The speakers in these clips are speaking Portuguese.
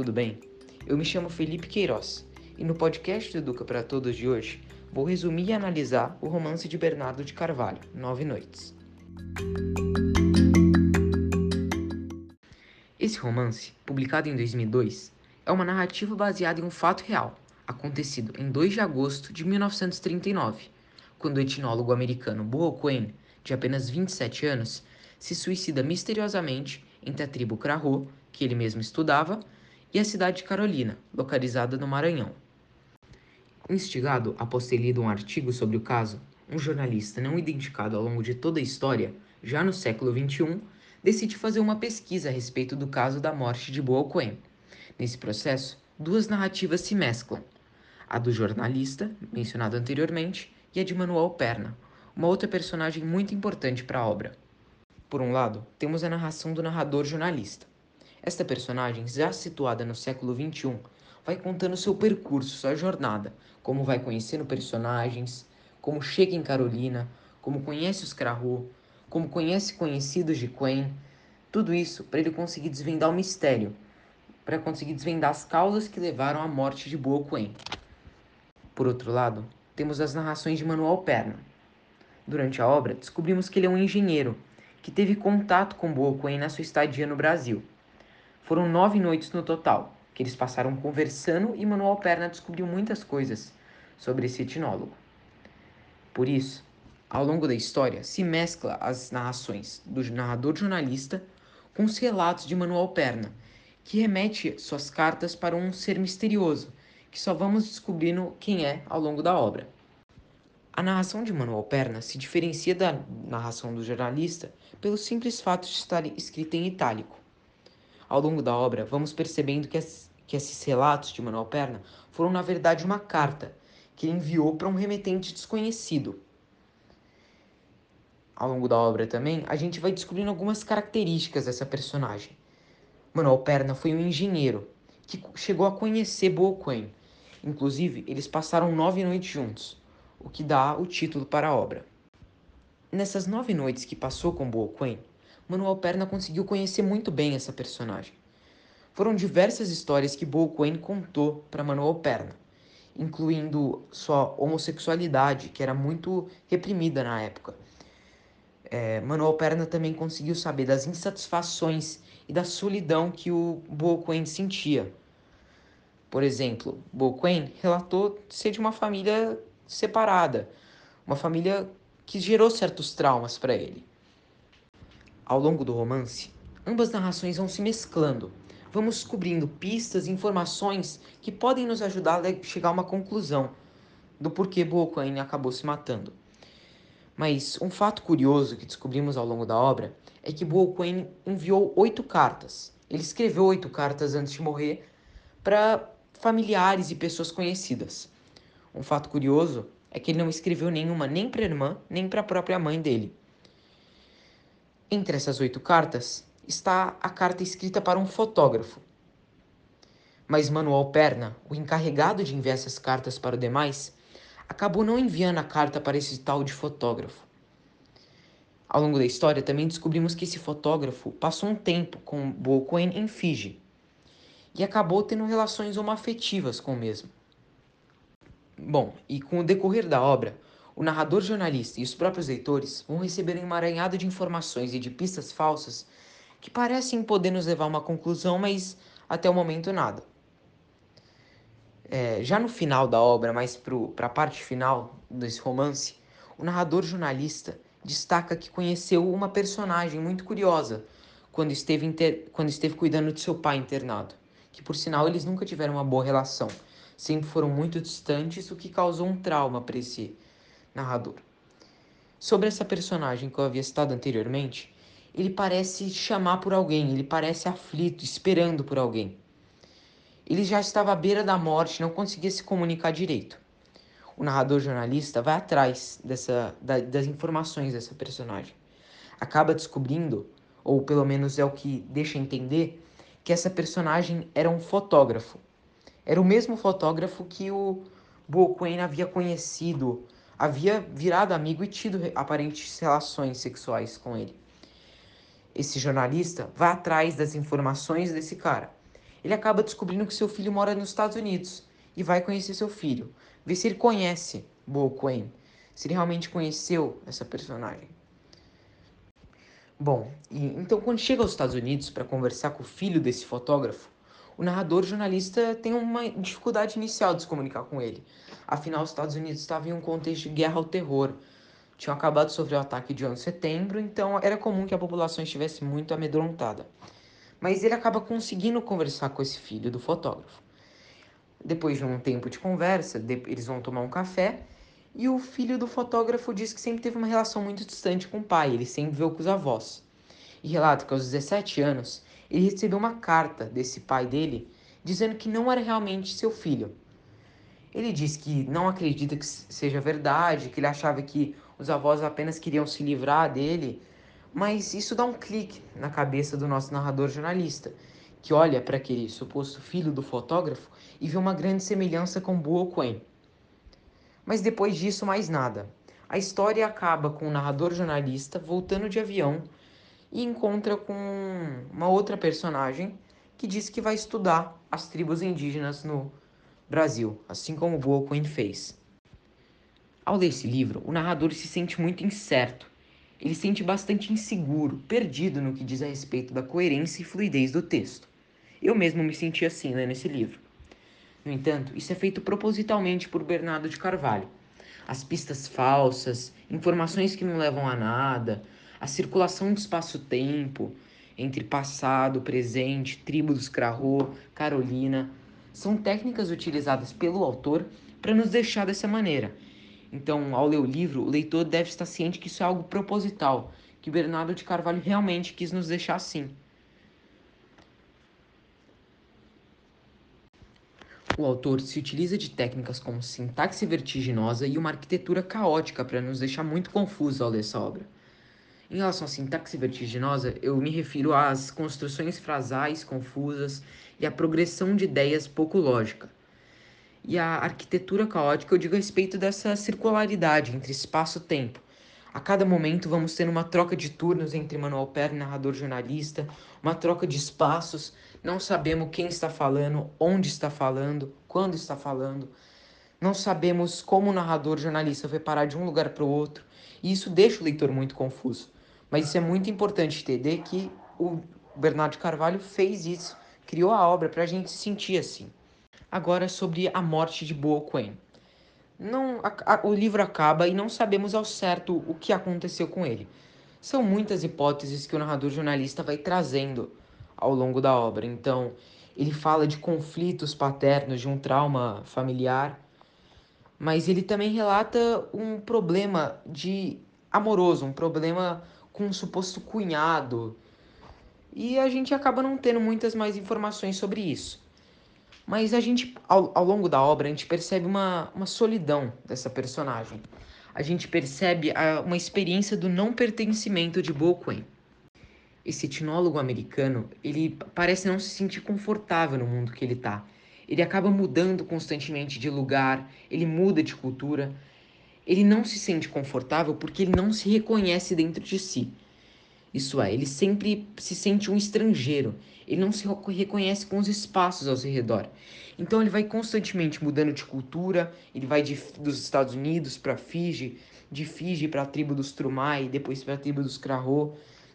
Tudo bem? Eu me chamo Felipe Queiroz e no podcast do Educa para Todos de hoje vou resumir e analisar o romance de Bernardo de Carvalho, Nove Noites. Esse romance, publicado em 2002, é uma narrativa baseada em um fato real, acontecido em 2 de agosto de 1939, quando o etnólogo americano Bo O'Quinn, de apenas 27 anos, se suicida misteriosamente entre a tribo Krahô, que ele mesmo estudava, e a cidade de Carolina, localizada no Maranhão. Instigado após ter lido um artigo sobre o caso, um jornalista não identificado ao longo de toda a história, já no século XXI, decide fazer uma pesquisa a respeito do caso da morte de Boa Coen. Nesse processo, duas narrativas se mesclam: a do jornalista, mencionado anteriormente, e a de Manuel Perna, uma outra personagem muito importante para a obra. Por um lado, temos a narração do narrador jornalista. Esta personagem, já situada no século XXI, vai contando seu percurso, sua jornada, como vai conhecendo personagens, como chega em Carolina, como conhece os Krahô, como conhece conhecidos de Quen, tudo isso para ele conseguir desvendar o mistério, para conseguir desvendar as causas que levaram à morte de Boa Quen. Por outro lado, temos as narrações de Manuel Perna. Durante a obra, descobrimos que ele é um engenheiro que teve contato com Bocoen na sua estadia no Brasil. Foram nove noites no total, que eles passaram conversando e Manuel Perna descobriu muitas coisas sobre esse etnólogo. Por isso, ao longo da história, se mescla as narrações do narrador jornalista com os relatos de Manuel Perna, que remete suas cartas para um ser misterioso, que só vamos descobrindo quem é ao longo da obra. A narração de Manuel Perna se diferencia da narração do jornalista pelo simples fato de estar escrita em itálico. Ao longo da obra, vamos percebendo que, as, que esses relatos de Manuel Perna foram, na verdade, uma carta que ele enviou para um remetente desconhecido. Ao longo da obra também, a gente vai descobrindo algumas características dessa personagem. Manuel Perna foi um engenheiro que chegou a conhecer Boquem. Inclusive, eles passaram nove noites juntos o que dá o título para a obra. Nessas nove noites que passou com Boa Quen, Manuel Perna conseguiu conhecer muito bem essa personagem. Foram diversas histórias que Boa Quen contou para Manuel Perna, incluindo sua homossexualidade, que era muito reprimida na época. É, Manuel Perna também conseguiu saber das insatisfações e da solidão que o Boa Quen sentia. Por exemplo, Boa Quen relatou ser de uma família separada, uma família que gerou certos traumas para ele. Ao longo do romance, ambas narrações vão se mesclando. Vamos descobrindo pistas e informações que podem nos ajudar a chegar a uma conclusão do porquê Boquane acabou se matando. Mas um fato curioso que descobrimos ao longo da obra é que Boquane enviou oito cartas. Ele escreveu oito cartas antes de morrer para familiares e pessoas conhecidas. Um fato curioso é que ele não escreveu nenhuma nem para a irmã, nem para a própria mãe dele. Entre essas oito cartas está a carta escrita para um fotógrafo. Mas Manuel Perna, o encarregado de enviar essas cartas para os demais, acabou não enviando a carta para esse tal de fotógrafo. Ao longo da história, também descobrimos que esse fotógrafo passou um tempo com Bocoen em Fiji e acabou tendo relações homoafetivas com o mesmo. Bom, e com o decorrer da obra, o narrador jornalista e os próprios leitores vão receber um emaranhado de informações e de pistas falsas que parecem poder nos levar a uma conclusão, mas até o momento nada. É, já no final da obra, mais para a parte final desse romance, o narrador jornalista destaca que conheceu uma personagem muito curiosa quando esteve, inter... quando esteve cuidando de seu pai internado, que por sinal eles nunca tiveram uma boa relação sempre foram muito distantes, o que causou um trauma para esse narrador. Sobre essa personagem que eu havia citado anteriormente, ele parece chamar por alguém, ele parece aflito, esperando por alguém. Ele já estava à beira da morte, não conseguia se comunicar direito. O narrador jornalista vai atrás dessa, da, das informações dessa personagem. Acaba descobrindo, ou pelo menos é o que deixa entender, que essa personagem era um fotógrafo era o mesmo fotógrafo que o Boquen havia conhecido, havia virado amigo e tido aparentes relações sexuais com ele. Esse jornalista vai atrás das informações desse cara ele acaba descobrindo que seu filho mora nos Estados Unidos e vai conhecer seu filho, ver se ele conhece Bo Queen, se ele realmente conheceu essa personagem. Bom, e, então quando chega aos Estados Unidos para conversar com o filho desse fotógrafo, o narrador jornalista tem uma dificuldade inicial de se comunicar com ele. Afinal, os Estados Unidos estavam em um contexto de guerra ao terror. Tinham acabado de sofrer o ataque de 11 de setembro, então era comum que a população estivesse muito amedrontada. Mas ele acaba conseguindo conversar com esse filho do fotógrafo. Depois de um tempo de conversa, eles vão tomar um café e o filho do fotógrafo diz que sempre teve uma relação muito distante com o pai, ele sempre viveu com os avós. E relata que aos 17 anos ele recebeu uma carta desse pai dele dizendo que não era realmente seu filho. Ele diz que não acredita que seja verdade, que ele achava que os avós apenas queriam se livrar dele, mas isso dá um clique na cabeça do nosso narrador jornalista, que olha para aquele suposto filho do fotógrafo e vê uma grande semelhança com Bo Quen. Mas depois disso, mais nada. A história acaba com o narrador jornalista voltando de avião e encontra com uma outra personagem que diz que vai estudar as tribos indígenas no Brasil, assim como Bo Queen fez. Ao ler esse livro, o narrador se sente muito incerto. Ele se sente bastante inseguro, perdido no que diz a respeito da coerência e fluidez do texto. Eu mesmo me senti assim lendo esse livro. No entanto, isso é feito propositalmente por Bernardo de Carvalho. As pistas falsas, informações que não levam a nada, a circulação de espaço-tempo entre passado, presente, tribo dos Crahô, Carolina, são técnicas utilizadas pelo autor para nos deixar dessa maneira. Então, ao ler o livro, o leitor deve estar ciente que isso é algo proposital, que Bernardo de Carvalho realmente quis nos deixar assim. O autor se utiliza de técnicas como sintaxe vertiginosa e uma arquitetura caótica para nos deixar muito confusos ao ler essa obra. Em relação à sintaxe vertiginosa, eu me refiro às construções frasais confusas e à progressão de ideias pouco lógica. E a arquitetura caótica eu digo a respeito dessa circularidade entre espaço e tempo. A cada momento vamos ter uma troca de turnos entre Manuel Pérez, narrador jornalista, uma troca de espaços, não sabemos quem está falando, onde está falando, quando está falando. Não sabemos como o narrador jornalista vai parar de um lugar para o outro. E isso deixa o leitor muito confuso. Mas isso é muito importante entender que o Bernardo Carvalho fez isso, criou a obra para a gente se sentir assim. Agora sobre a morte de Bo Queen. Não, a, a, o livro acaba e não sabemos ao certo o que aconteceu com ele. São muitas hipóteses que o narrador jornalista vai trazendo ao longo da obra. Então, ele fala de conflitos paternos, de um trauma familiar, mas ele também relata um problema de amoroso, um problema com um suposto cunhado. E a gente acaba não tendo muitas mais informações sobre isso. Mas a gente, ao, ao longo da obra, a gente percebe uma, uma solidão dessa personagem. A gente percebe a, uma experiência do não pertencimento de Bo Queen esse etnólogo americano, ele parece não se sentir confortável no mundo que ele está. Ele acaba mudando constantemente de lugar, ele muda de cultura. Ele não se sente confortável porque ele não se reconhece dentro de si. Isso é, ele sempre se sente um estrangeiro. Ele não se reconhece com os espaços ao seu redor. Então ele vai constantemente mudando de cultura. Ele vai de, dos Estados Unidos para Fiji, de Fiji para a tribo dos Trumai, depois para a tribo dos Krahô.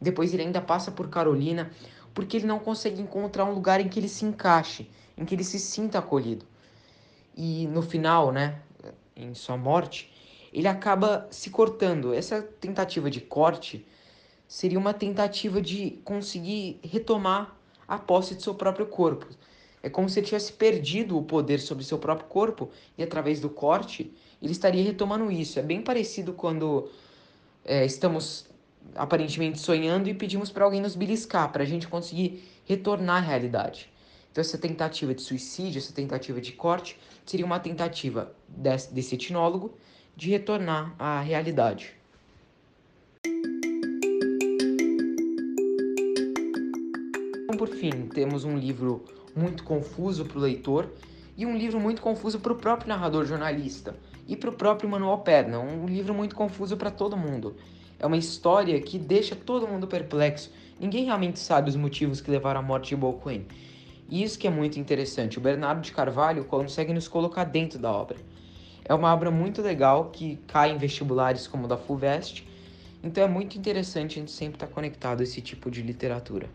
Depois ele ainda passa por Carolina, porque ele não consegue encontrar um lugar em que ele se encaixe, em que ele se sinta acolhido. E no final, né, em sua morte, ele acaba se cortando. Essa tentativa de corte seria uma tentativa de conseguir retomar a posse de seu próprio corpo. É como se ele tivesse perdido o poder sobre seu próprio corpo e através do corte ele estaria retomando isso. É bem parecido quando é, estamos aparentemente sonhando e pedimos para alguém nos beliscar, para a gente conseguir retornar à realidade. Então, essa tentativa de suicídio, essa tentativa de corte, seria uma tentativa desse, desse etnólogo de retornar à realidade. Então, por fim, temos um livro muito confuso para o leitor e um livro muito confuso para o próprio narrador jornalista e para o próprio Manuel Perna, um livro muito confuso para todo mundo. É uma história que deixa todo mundo perplexo. Ninguém realmente sabe os motivos que levaram à morte de Bo Queen. E isso que é muito interessante. O Bernardo de Carvalho consegue nos colocar dentro da obra. É uma obra muito legal que cai em vestibulares como o da FUVEST. Então é muito interessante a gente sempre estar conectado a esse tipo de literatura.